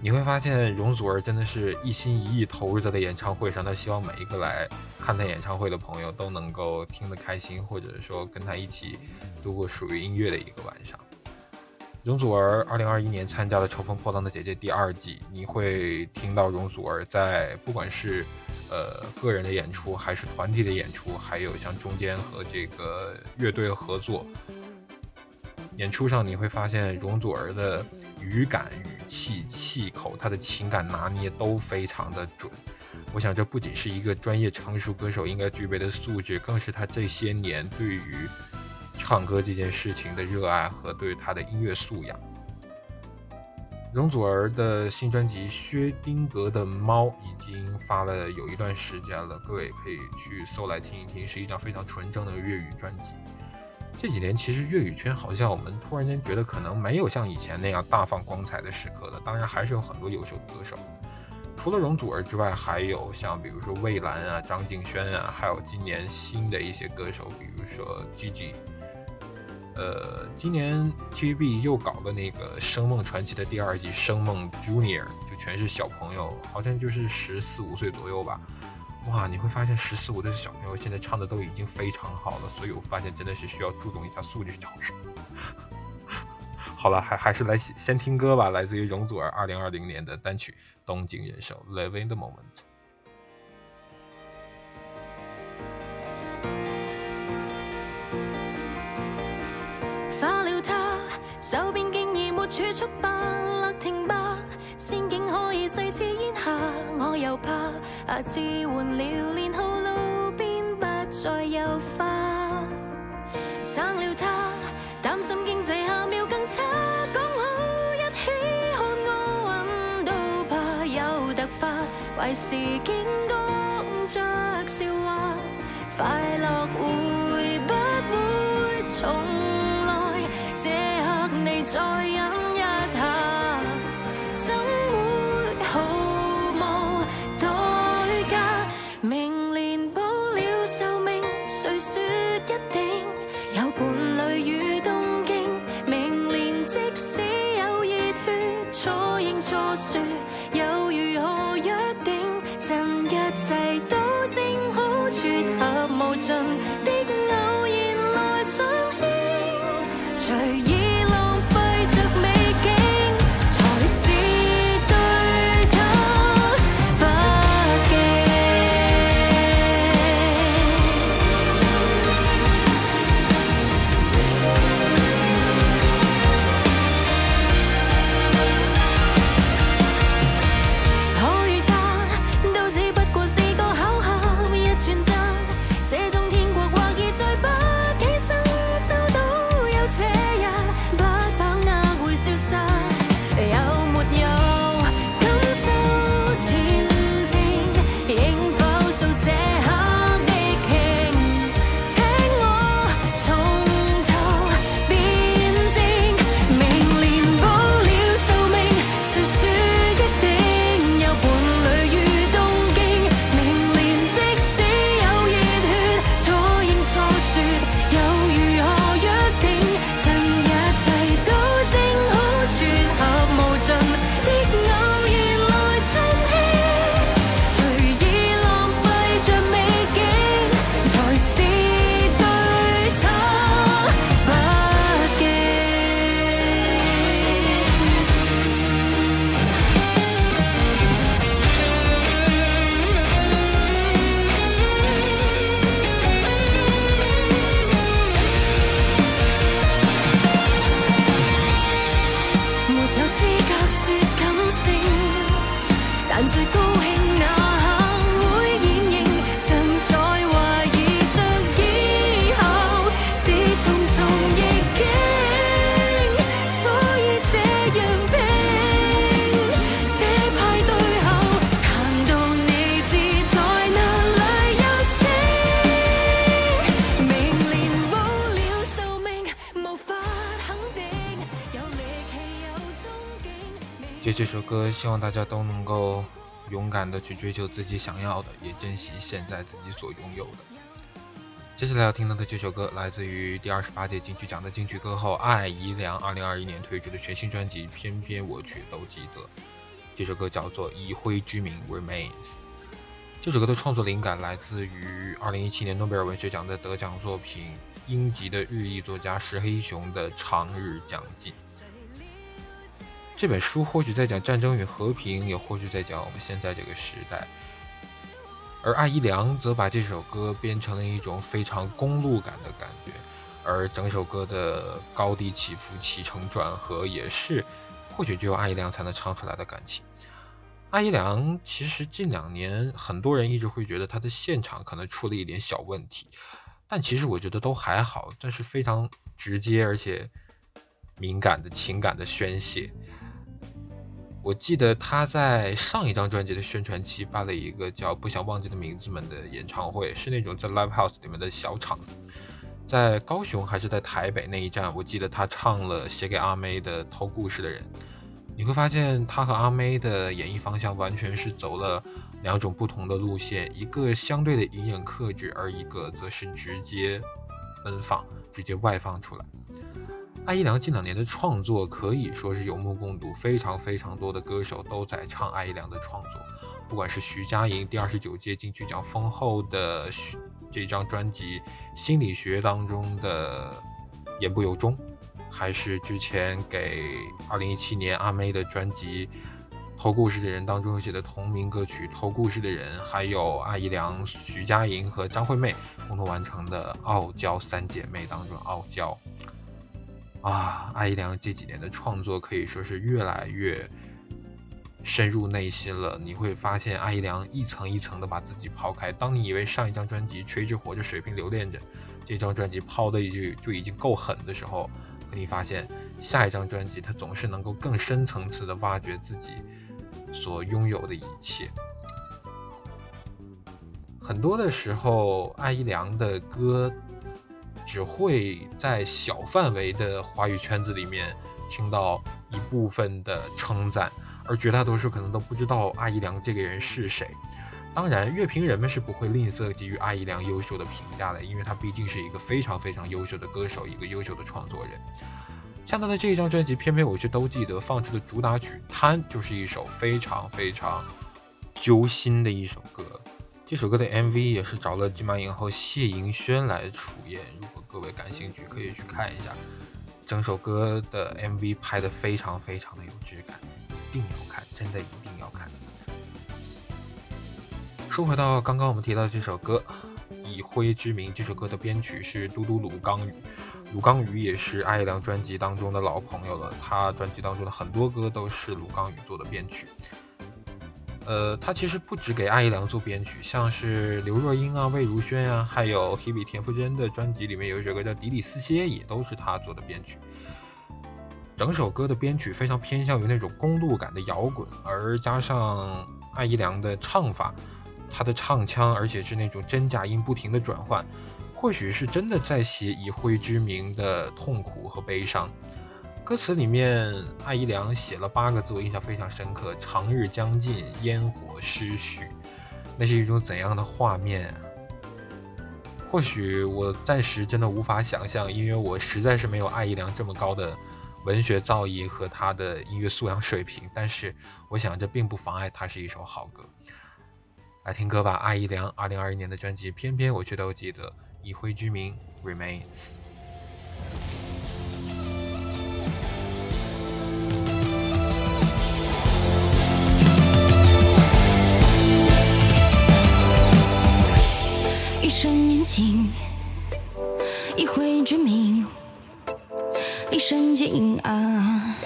你会发现容祖儿真的是一心一意投入在的演唱会上，他希望每一个来看他演唱会的朋友都能够听得开心，或者说跟他一起度过属于音乐的一个晚上。容祖儿二零二一年参加了《乘风破浪的姐姐》第二季，你会听到容祖儿在不管是呃个人的演出，还是团体的演出，还有像中间和这个乐队合作演出上，你会发现容祖儿的。语感、语气、气口，他的情感拿捏都非常的准。我想，这不仅是一个专业成熟歌手应该具备的素质，更是他这些年对于唱歌这件事情的热爱和对他的音乐素养。容祖儿的新专辑《薛丁格的猫》已经发了有一段时间了，各位可以去搜来听一听，是一张非常纯正的粤语专辑。这几年其实粤语圈好像我们突然间觉得可能没有像以前那样大放光彩的时刻了。当然还是有很多优秀歌手，除了容祖儿之外，还有像比如说蔚蓝啊、张敬轩啊，还有今年新的一些歌手，比如说 Gigi。呃，今年 TVB 又搞了那个《声梦传奇》的第二季《声梦 Junior》，就全是小朋友，好像就是十四五岁左右吧。哇，你会发现十四五岁的小朋友现在唱的都已经非常好了，所以我发现真的是需要注重一下素质教育。好了，还还是来先听歌吧，来自于容祖儿二零二零年的单曲《东京人寿》，Live in the moment。手边竟已没储蓄吧，勒停吧，仙境可以碎似烟霞，我又怕下次换了年号，路边不再有花。生了他，担心经济下秒更差，讲好一起看奥运都怕有突发，坏事竟讲着笑话，快乐会不会重？再希望大家都能够勇敢的去追求自己想要的，也珍惜现在自己所拥有的。接下来要听到的这首歌，来自于第二十八届金曲奖的金曲歌后艾怡良，二零二一年推出的全新专辑《偏偏我却都记得》。这首歌叫做《以灰之名 Remains》。这首歌的创作灵感来自于二零一七年诺贝尔文学奖的得奖作品英籍的日裔作家石黑雄的《长日将近》。这本书或许在讲战争与和平，也或许在讲我们现在这个时代。而阿姨良则把这首歌编成了一种非常公路感的感觉，而整首歌的高低起伏、起承转合，也是或许只有阿姨良才能唱出来的感情。阿姨良其实近两年，很多人一直会觉得他的现场可能出了一点小问题，但其实我觉得都还好，这是非常直接而且敏感的情感的宣泄。我记得他在上一张专辑的宣传期办了一个叫《不想忘记的名字们》的演唱会，是那种在 live house 里面的小场子，在高雄还是在台北那一站，我记得他唱了写给阿妹的《偷故事的人》。你会发现他和阿妹的演绎方向完全是走了两种不同的路线，一个相对的隐忍克制，而一个则是直接奔放、直接外放出来。艾怡良近两年的创作可以说是有目共睹，非常非常多的歌手都在唱艾怡良的创作，不管是徐佳莹第二十九届金曲奖封后的这张专辑《心理学》当中的《言不由衷》，还是之前给二零一七年阿妹的专辑《偷故事的人》当中写的同名歌曲《偷故事的人》，还有艾怡良、徐佳莹和张惠妹共同完成的《傲娇三姐妹》当中《傲娇》。啊，艾怡良这几年的创作可以说是越来越深入内心了。你会发现，艾怡良一层一层的把自己抛开。当你以为上一张专辑吹着火着水平留恋着，这张专辑抛的就就已经够狠的时候，你发现下一张专辑他总是能够更深层次的挖掘自己所拥有的一切。很多的时候，艾怡良的歌。只会在小范围的华语圈子里面听到一部分的称赞，而绝大多数可能都不知道阿姨良这个人是谁。当然，乐评人们是不会吝啬给予阿姨良优秀的评价的，因为他毕竟是一个非常非常优秀的歌手，一个优秀的创作人。像他的这一张专辑，偏偏我却都记得放出的主打曲《贪》，就是一首非常非常揪心的一首歌。这首歌的 MV 也是找了金马影后谢盈萱来出演。如果各位感兴趣，可以去看一下。整首歌的 MV 拍的非常非常的有质感，一定要看，真的一定要看。说回到刚刚我们提到这首歌《以灰之名》，这首歌的编曲是嘟嘟鲁刚宇。鲁刚宇也是艾良专辑当中的老朋友了，他专辑当中的很多歌都是鲁刚宇做的编曲。呃，他其实不止给艾怡良做编曲，像是刘若英啊、魏如萱啊，还有 Hebe 田馥甄的专辑里面有一首歌叫《迪里斯歇》，也都是他做的编曲。整首歌的编曲非常偏向于那种公路感的摇滚，而加上艾怡良的唱法，他的唱腔，而且是那种真假音不停的转换，或许是真的在写以灰之名的痛苦和悲伤。歌词里面，艾怡良写了八个字，我印象非常深刻：“长日将尽，烟火失序。”那是一种怎样的画面？或许我暂时真的无法想象，因为我实在是没有艾怡良这么高的文学造诣和他的音乐素养水平。但是，我想这并不妨碍他是一首好歌。来听歌吧，艾怡良二零二一年的专辑，偏偏我却都记得，以灰之名 remains。生年轻，一挥之名，一生静啊。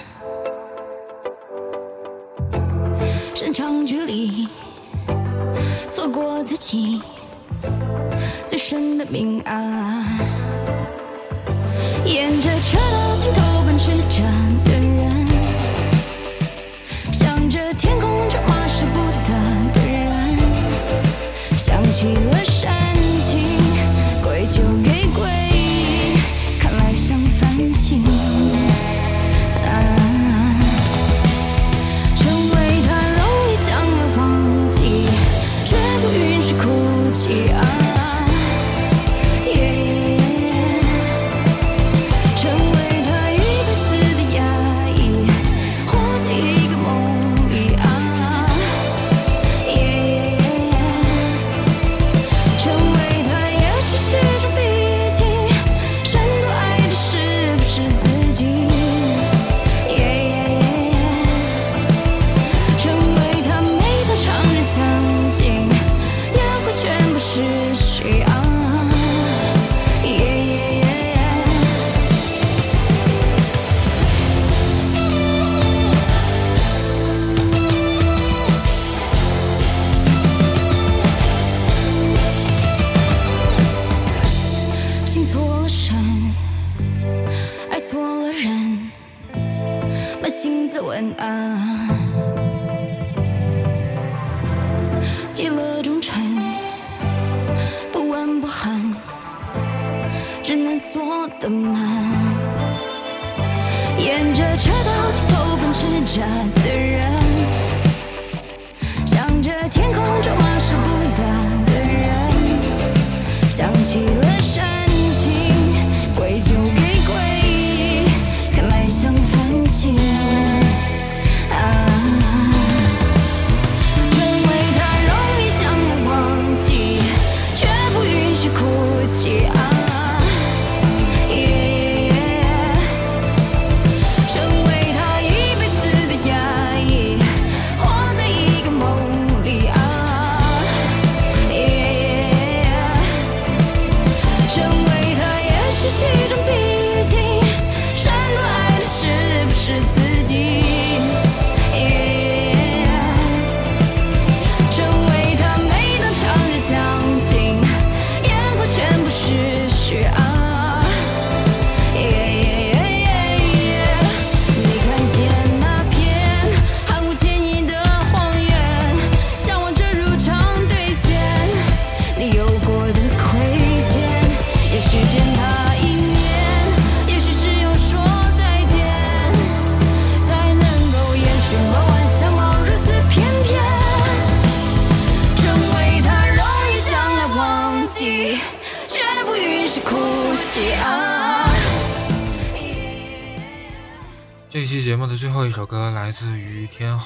伸长距离，错过自己最深的命啊。沿着车道尽头奔驰着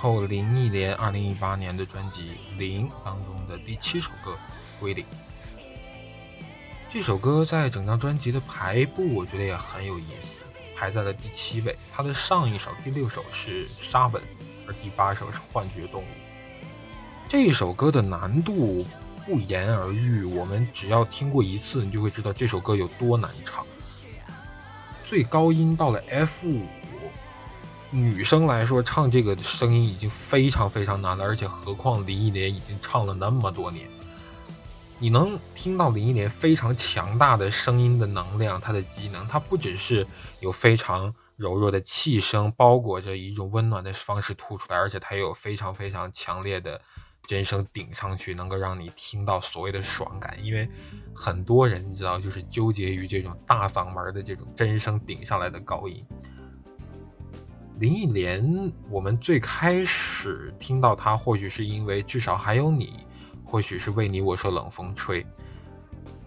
后林忆莲二零一八年的专辑《零》当中的第七首歌《归零》。这首歌在整张专辑的排布，我觉得也很有意思，排在了第七位。它的上一首第六首是《沙吻》，而第八首是《幻觉动物》。这首歌的难度不言而喻，我们只要听过一次，你就会知道这首歌有多难唱。最高音到了 F 五，女生来说唱这个声音已经非常非常难了，而且何况林忆莲已经唱了那么多年，你能听到林忆莲非常强大的声音的能量，她的机能，她不只是有非常柔弱的气声，包裹着一种温暖的方式吐出来，而且她也有非常非常强烈的真声顶上去，能够让你听到所谓的爽感。因为很多人你知道，就是纠结于这种大嗓门的这种真声顶上来的高音。林忆莲，我们最开始听到她，或许是因为至少还有你，或许是为你我说冷风吹。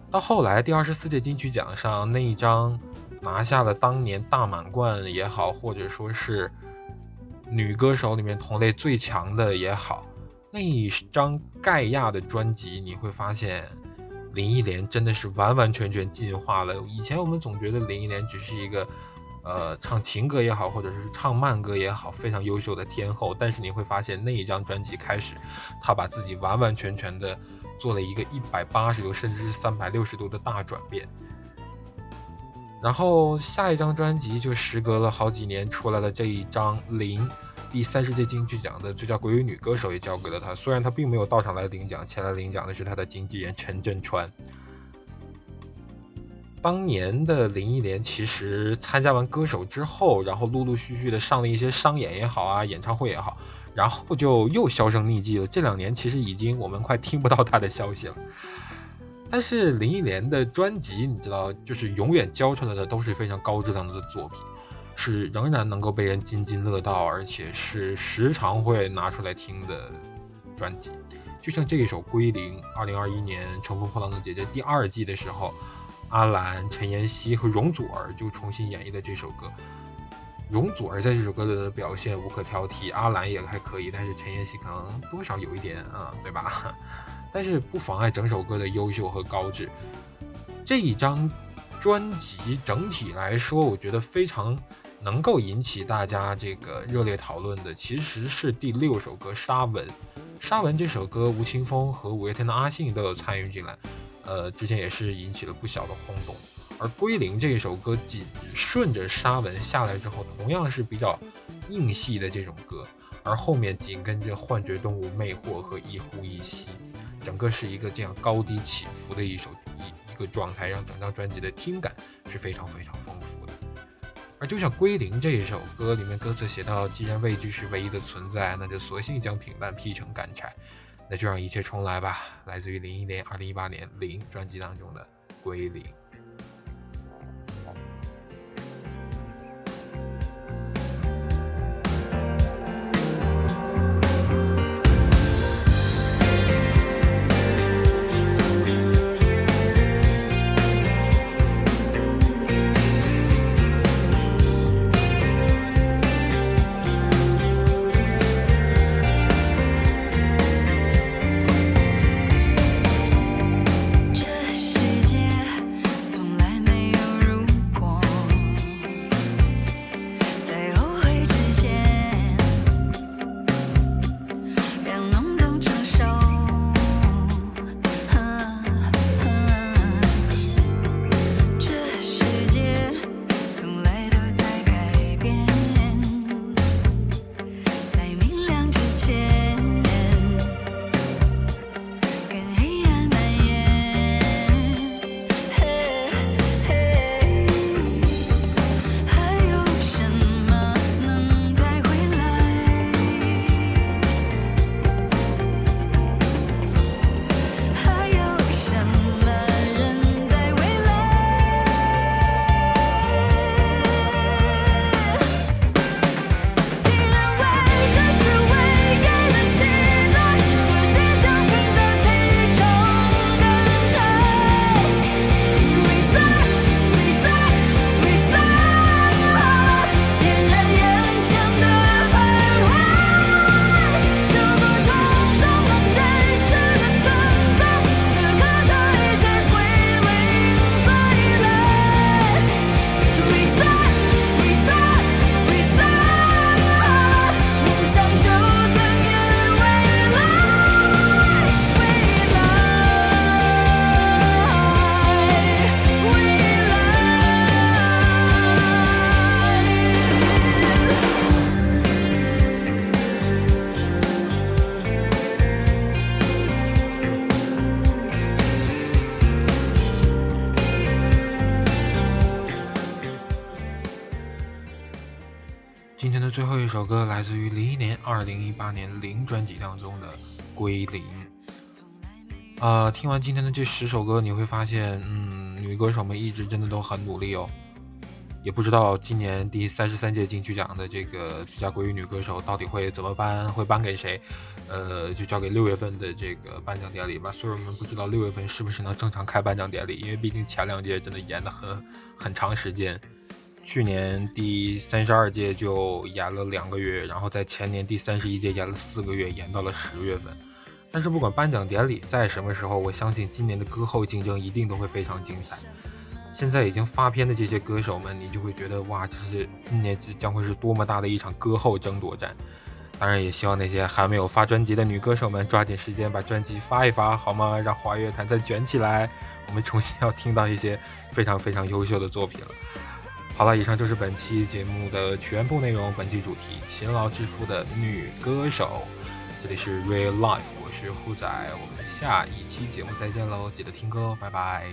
到后来第二十四届金曲奖上那一张拿下了当年大满贯也好，或者说是女歌手里面同类最强的也好，那一张盖亚的专辑，你会发现林忆莲真的是完完全全进化了。以前我们总觉得林忆莲只是一个。呃，唱情歌也好，或者是唱慢歌也好，非常优秀的天后。但是你会发现，那一张专辑开始，她把自己完完全全的做了一个一百八十度，甚至是三百六十度的大转变。然后下一张专辑就时隔了好几年出来了这一张《零》，第三十届金曲奖的最佳国语女歌手也交给了她。虽然她并没有到场来领奖，前来领奖的是她的经纪人陈振川。当年的林忆莲其实参加完歌手之后，然后陆陆续续的上了一些商演也好啊，演唱会也好，然后就又销声匿迹了。这两年其实已经我们快听不到她的消息了。但是林忆莲的专辑，你知道，就是永远交出来的都是非常高质量的作品，是仍然能够被人津津乐道，而且是时常会拿出来听的专辑。就像这一首《归零》，二零二一年《乘风破浪的姐姐》第二季的时候。阿兰、陈妍希和容祖儿就重新演绎了这首歌。容祖儿在这首歌的表现无可挑剔，阿兰也还可以，但是陈妍希可能多少有一点啊，对吧？但是不妨碍整首歌的优秀和高质。这一张专辑整体来说，我觉得非常能够引起大家这个热烈讨论的，其实是第六首歌《沙文》。《沙文》这首歌，吴青峰和五月天的阿信都有参与进来。呃，之前也是引起了不小的轰动，而《归零》这一首歌紧顺着沙文下来之后，同样是比较硬系的这种歌，而后面紧跟着《幻觉动物》《魅惑》和《一呼一吸》，整个是一个这样高低起伏的一首一一个状态，让整张专辑的听感是非常非常丰富的。而就像《归零》这一首歌里面歌词写到：“既然未知是唯一的存在，那就索性将平淡劈成干柴，那就让一切重来吧。”来自于零一年、二零一八年《零》专辑当中的《归零》。二零一八年《零》专辑当中的《归零》。啊，听完今天的这十首歌，你会发现，嗯，女歌手们一直真的都很努力哦。也不知道今年第三十三届金曲奖的这个最佳国语女歌手到底会怎么颁，会颁给谁？呃，就交给六月份的这个颁奖典礼吧。所以我们不知道六月份是不是能正常开颁奖典礼，因为毕竟前两届真的延的很很长时间。去年第三十二届就延了两个月，然后在前年第三十一届延了四个月，延到了十月份。但是不管颁奖典礼在什么时候，我相信今年的歌后竞争一定都会非常精彩。现在已经发片的这些歌手们，你就会觉得哇，这是今年这将会是多么大的一场歌后争夺战。当然，也希望那些还没有发专辑的女歌手们抓紧时间把专辑发一发，好吗？让华乐坛再卷起来，我们重新要听到一些非常非常优秀的作品了。好了，以上就是本期节目的全部内容。本期主题：勤劳致富的女歌手。这里是 Real Life，我是护仔。我们下一期节目再见喽，记得听歌哦，拜拜。